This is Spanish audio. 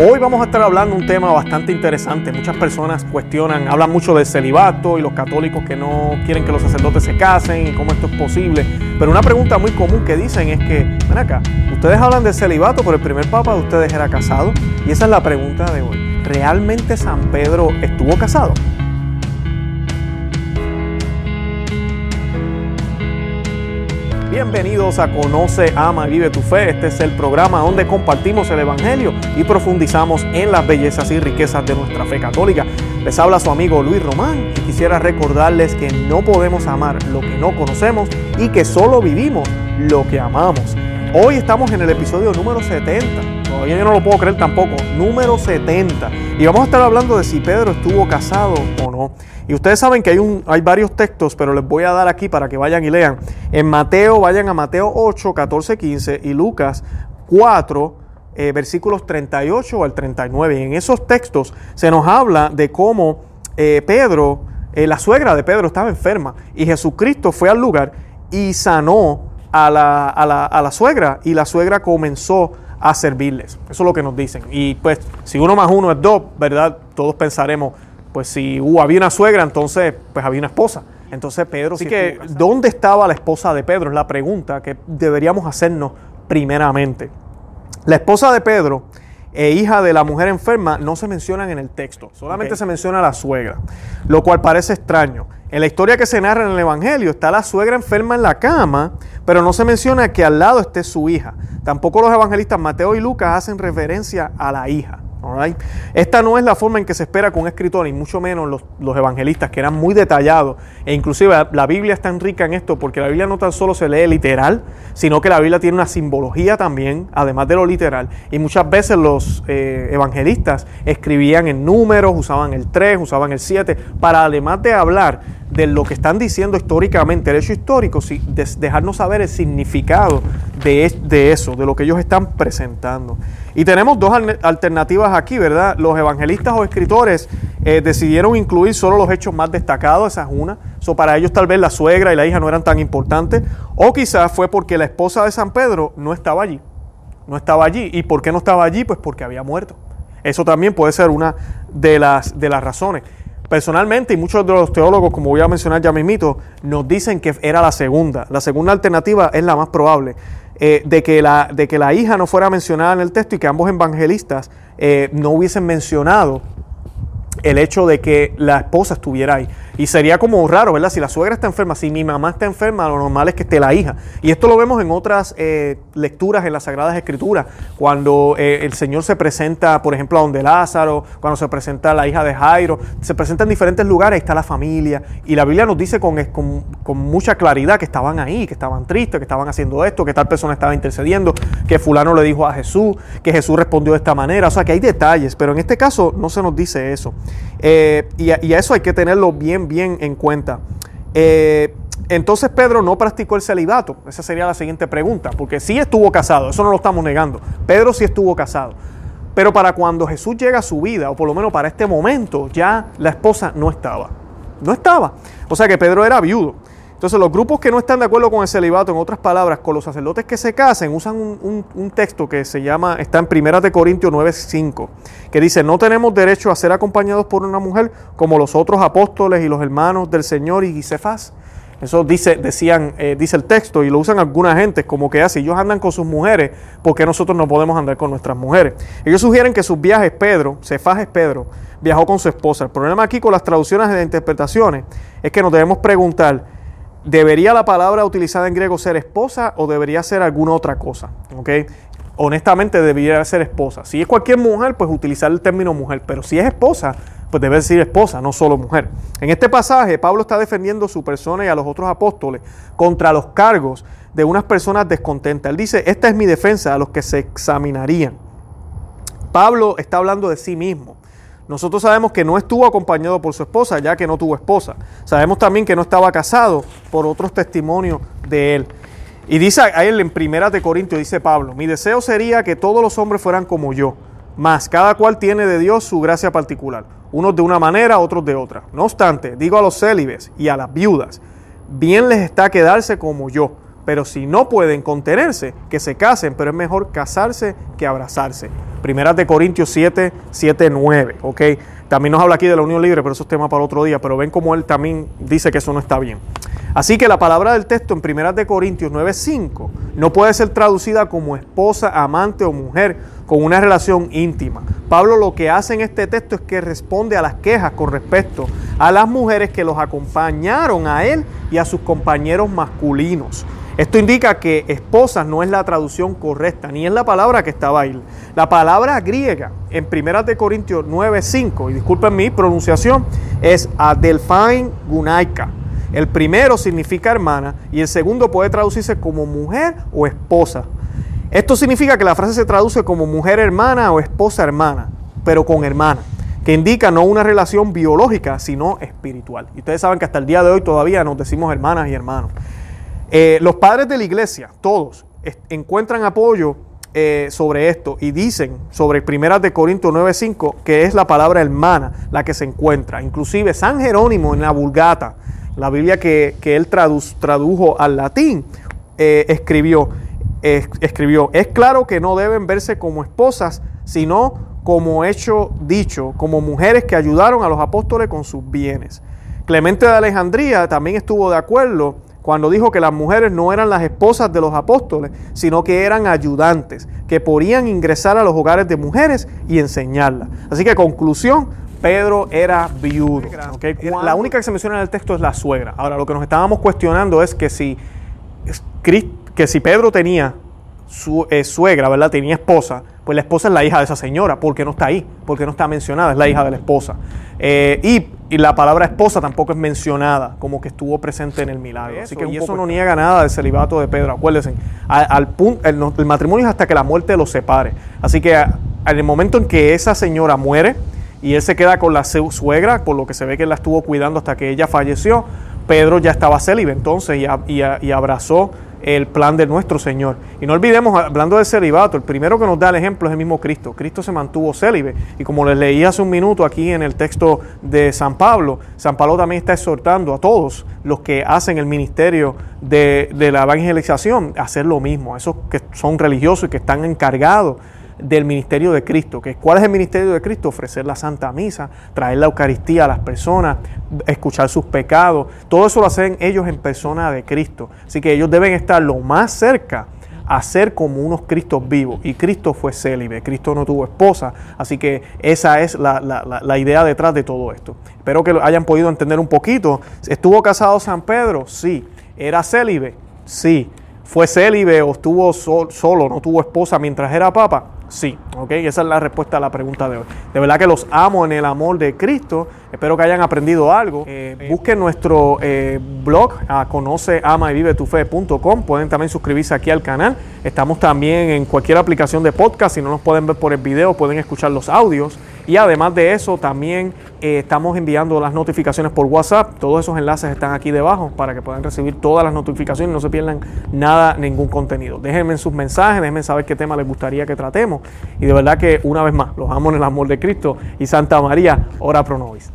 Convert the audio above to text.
Hoy vamos a estar hablando un tema bastante interesante. Muchas personas cuestionan, hablan mucho del celibato y los católicos que no quieren que los sacerdotes se casen y cómo esto es posible. Pero una pregunta muy común que dicen es que, ven acá, ustedes hablan del celibato, pero el primer papa de ustedes era casado. Y esa es la pregunta de hoy. ¿Realmente San Pedro estuvo casado? Bienvenidos a Conoce, Ama y Vive tu Fe. Este es el programa donde compartimos el Evangelio y profundizamos en las bellezas y riquezas de nuestra fe católica. Les habla su amigo Luis Román y quisiera recordarles que no podemos amar lo que no conocemos y que solo vivimos lo que amamos. Hoy estamos en el episodio número 70. Todavía yo no lo puedo creer tampoco. Número 70. Y vamos a estar hablando de si Pedro estuvo casado o no. Y ustedes saben que hay, varios textos, pero les voy a dar aquí para que vayan y lean. En Mateo, vayan a Mateo 8, 14, 15 y Lucas 4, eh, versículos 38 al 39. Y en esos textos se nos habla de cómo eh, Pedro, eh, la suegra de Pedro estaba enferma y Jesucristo fue al lugar y sanó a la, a la, a la suegra y la suegra comenzó a servirles. Eso es lo que nos dicen. Y pues si uno más uno es dos, ¿verdad? Todos pensaremos, pues si uh, había una suegra, entonces pues había una esposa. Entonces Pedro, así que ¿dónde estaba la esposa de Pedro? Es la pregunta que deberíamos hacernos primeramente. La esposa de Pedro e hija de la mujer enferma no se mencionan en el texto, solamente se menciona la suegra, lo cual parece extraño. En la historia que se narra en el Evangelio está la suegra enferma en la cama, pero no se menciona que al lado esté su hija. Tampoco los evangelistas Mateo y Lucas hacen referencia a la hija. Esta no es la forma en que se espera con un escritor, y mucho menos los, evangelistas, que eran muy detallados. E inclusive la Biblia es tan rica en esto, porque la Biblia no tan solo se lee literal, sino que la Biblia tiene una simbología también, además de lo literal. Y muchas veces los eh, evangelistas escribían en números, usaban el 3, usaban el 7, para además de hablar de lo que están diciendo históricamente, el hecho histórico, dejarnos saber el significado de, de eso, de lo que ellos están presentando. Y tenemos dos alternativas aquí, ¿verdad? Los evangelistas o escritores eh, decidieron incluir solo los hechos más destacados, esa es una. So, para ellos tal vez la suegra y la hija no eran tan importantes. O quizás fue porque la esposa de San Pedro no estaba allí. No estaba allí. ¿Y por qué no estaba allí? Pues porque había muerto. Eso también puede ser una de las, de las razones. Personalmente, y muchos de los teólogos, como voy a mencionar ya mismito, nos dicen que era la segunda. La segunda alternativa es la más probable. Eh, de, que la, de que la hija no fuera mencionada en el texto y que ambos evangelistas eh, no hubiesen mencionado el hecho de que la esposa estuviera ahí. Y sería como raro, ¿verdad? Si la suegra está enferma, si mi mamá está enferma, lo normal es que esté la hija. Y esto lo vemos en otras eh, lecturas en las Sagradas Escrituras, cuando eh, el Señor se presenta, por ejemplo, a donde Lázaro, cuando se presenta a la hija de Jairo, se presenta en diferentes lugares, ahí está la familia. Y la Biblia nos dice con, con, con mucha claridad que estaban ahí, que estaban tristes, que estaban haciendo esto, que tal persona estaba intercediendo, que fulano le dijo a Jesús, que Jesús respondió de esta manera. O sea, que hay detalles, pero en este caso no se nos dice eso. Eh, y, a, eso hay que tenerlo bien, bien en cuenta. Eh, entonces Pedro no practicó el celibato. Esa sería la siguiente pregunta, porque sí estuvo casado, eso no lo estamos negando. Pedro sí estuvo casado. Pero para cuando Jesús llega a su vida, o por lo menos para este momento, ya la esposa no estaba. No estaba. O sea que Pedro era viudo. Entonces los grupos que no están de acuerdo con el celibato, en otras palabras, con los sacerdotes que se casen, usan un, texto que se llama, está en 1 de Corintios 9:5, que dice, no tenemos derecho a ser acompañados por una mujer como los otros apóstoles y los hermanos del Señor y Cefas. Eso dice, decían, eh, dice el texto y lo usan algunas gentes como que así, ellos andan con sus mujeres, porque nosotros no podemos andar con nuestras mujeres? Ellos sugieren que sus viajes, Pedro, Cefas es Pedro, viajó con su esposa. El problema aquí con las traducciones de interpretaciones es que nos debemos preguntar, ¿Debería la palabra utilizada en griego ser esposa o debería ser alguna otra cosa? ¿Okay? Honestamente debería ser esposa. Si es cualquier mujer, pues utilizar el término mujer, pero si es esposa, pues debe decir esposa, no solo mujer. En este pasaje, Pablo está defendiendo su persona y a los otros apóstoles contra los cargos de unas personas descontentas. Él dice, esta es mi defensa a los que se examinarían. Pablo está hablando de sí mismo. Nosotros sabemos que no estuvo acompañado por su esposa, ya que no tuvo esposa. Sabemos también que no estaba casado por otros testimonios de él. Y dice a él en Primera de Corintios, dice Pablo, mi deseo sería que todos los hombres fueran como yo, mas cada cual tiene de Dios su gracia particular, unos de una manera, otros de otra. No obstante, digo a los célibes y a las viudas, bien les está quedarse como yo, pero si no pueden contenerse, que se casen, pero es mejor casarse que abrazarse. Primeras de Corintios 7, 7, 9, ¿ok? También nos habla aquí de la unión libre, pero eso es tema para otro día, pero ven cómo él también dice que eso no está bien. Así que la palabra del texto en Primeras de Corintios 9, 5 no puede ser traducida como esposa, amante o mujer con una relación íntima. Pablo lo que hace en este texto es que responde a las quejas con respecto a las mujeres que los acompañaron a él y a sus compañeros masculinos. Esto indica que esposas no es la traducción correcta, ni es la palabra que estaba ahí. La palabra griega en 1 Corintios 9:5, y disculpen mi pronunciación, es Adelphain Gunaika. El primero significa hermana y el segundo puede traducirse como mujer o esposa. Esto significa que la frase se traduce como mujer hermana o esposa hermana, pero con hermana, que indica no una relación biológica, sino espiritual. Y ustedes saben que hasta el día de hoy todavía nos decimos hermanas y hermanos. Eh, los padres de la iglesia, todos, encuentran apoyo eh, sobre esto y dicen sobre Primeras de Corintios 9:5 que es la palabra hermana la que se encuentra. Inclusive San Jerónimo en la Vulgata, la Biblia que, él tradujo al latín, eh, escribió, escribió, es claro que no deben verse como esposas, sino como hecho dicho, como mujeres que ayudaron a los apóstoles con sus bienes. Clemente de Alejandría también estuvo de acuerdo cuando dijo que las mujeres no eran las esposas de los apóstoles, sino que eran ayudantes, que podían ingresar a los hogares de mujeres y enseñarlas. Así que conclusión, Pedro era viudo. La única que se menciona en el texto es la suegra. Ahora, lo que nos estábamos cuestionando es que si, que si Pedro tenía su eh, suegra, ¿verdad? Tenía esposa, pues la esposa es la hija de esa señora, porque no está ahí, porque no está mencionada, es la hija de la esposa. Eh, y, la palabra esposa tampoco es mencionada, como que estuvo presente en el milagro. Así que y eso no niega nada del celibato de Pedro. Acuérdense, al, punto, el, matrimonio es hasta que la muerte los separe. Así que en el momento en que esa señora muere y él se queda con la suegra, por lo que se ve que él la estuvo cuidando hasta que ella falleció, Pedro ya estaba célibe entonces y abrazó el plan de nuestro Señor. Y no olvidemos, hablando de celibato, el primero que nos da el ejemplo es el mismo Cristo. Cristo se mantuvo célibe. Y como les leí hace un minuto aquí en el texto de San Pablo, San Pablo también está exhortando a todos los que hacen el ministerio de, de la evangelización a hacer lo mismo, a esos que son religiosos y que están encargados del ministerio de Cristo. Que, ¿Cuál es el ministerio de Cristo? Ofrecer la Santa Misa, traer la Eucaristía a las personas, escuchar sus pecados. Todo eso lo hacen ellos en persona de Cristo. Así que ellos deben estar lo más cerca a ser como unos Cristos vivos. Y Cristo fue célibe, Cristo no tuvo esposa. Así que esa es la, la, idea detrás de todo esto. Espero que lo hayan podido entender un poquito. ¿Estuvo casado San Pedro? Sí. ¿Era célibe? Sí. ¿Fue célibe o estuvo solo, no tuvo esposa mientras era papa? Sí, ok, esa es la respuesta a la pregunta de hoy. De verdad que los amo en el amor de Cristo. Espero que hayan aprendido algo. Eh, busquen nuestro eh, blog a conoce, ama y vive tu fe.com. Pueden también suscribirse aquí al canal. Estamos también en cualquier aplicación de podcast. Si no nos pueden ver por el video, pueden escuchar los audios. Y además de eso, también eh, estamos enviando las notificaciones por WhatsApp. Todos esos enlaces están aquí debajo para que puedan recibir todas las notificaciones y no se pierdan nada, ningún contenido. Déjenme sus mensajes, déjenme saber qué tema les gustaría que tratemos. Y de verdad que una vez más, los amo en el amor de Cristo y Santa María, ora pro nobis.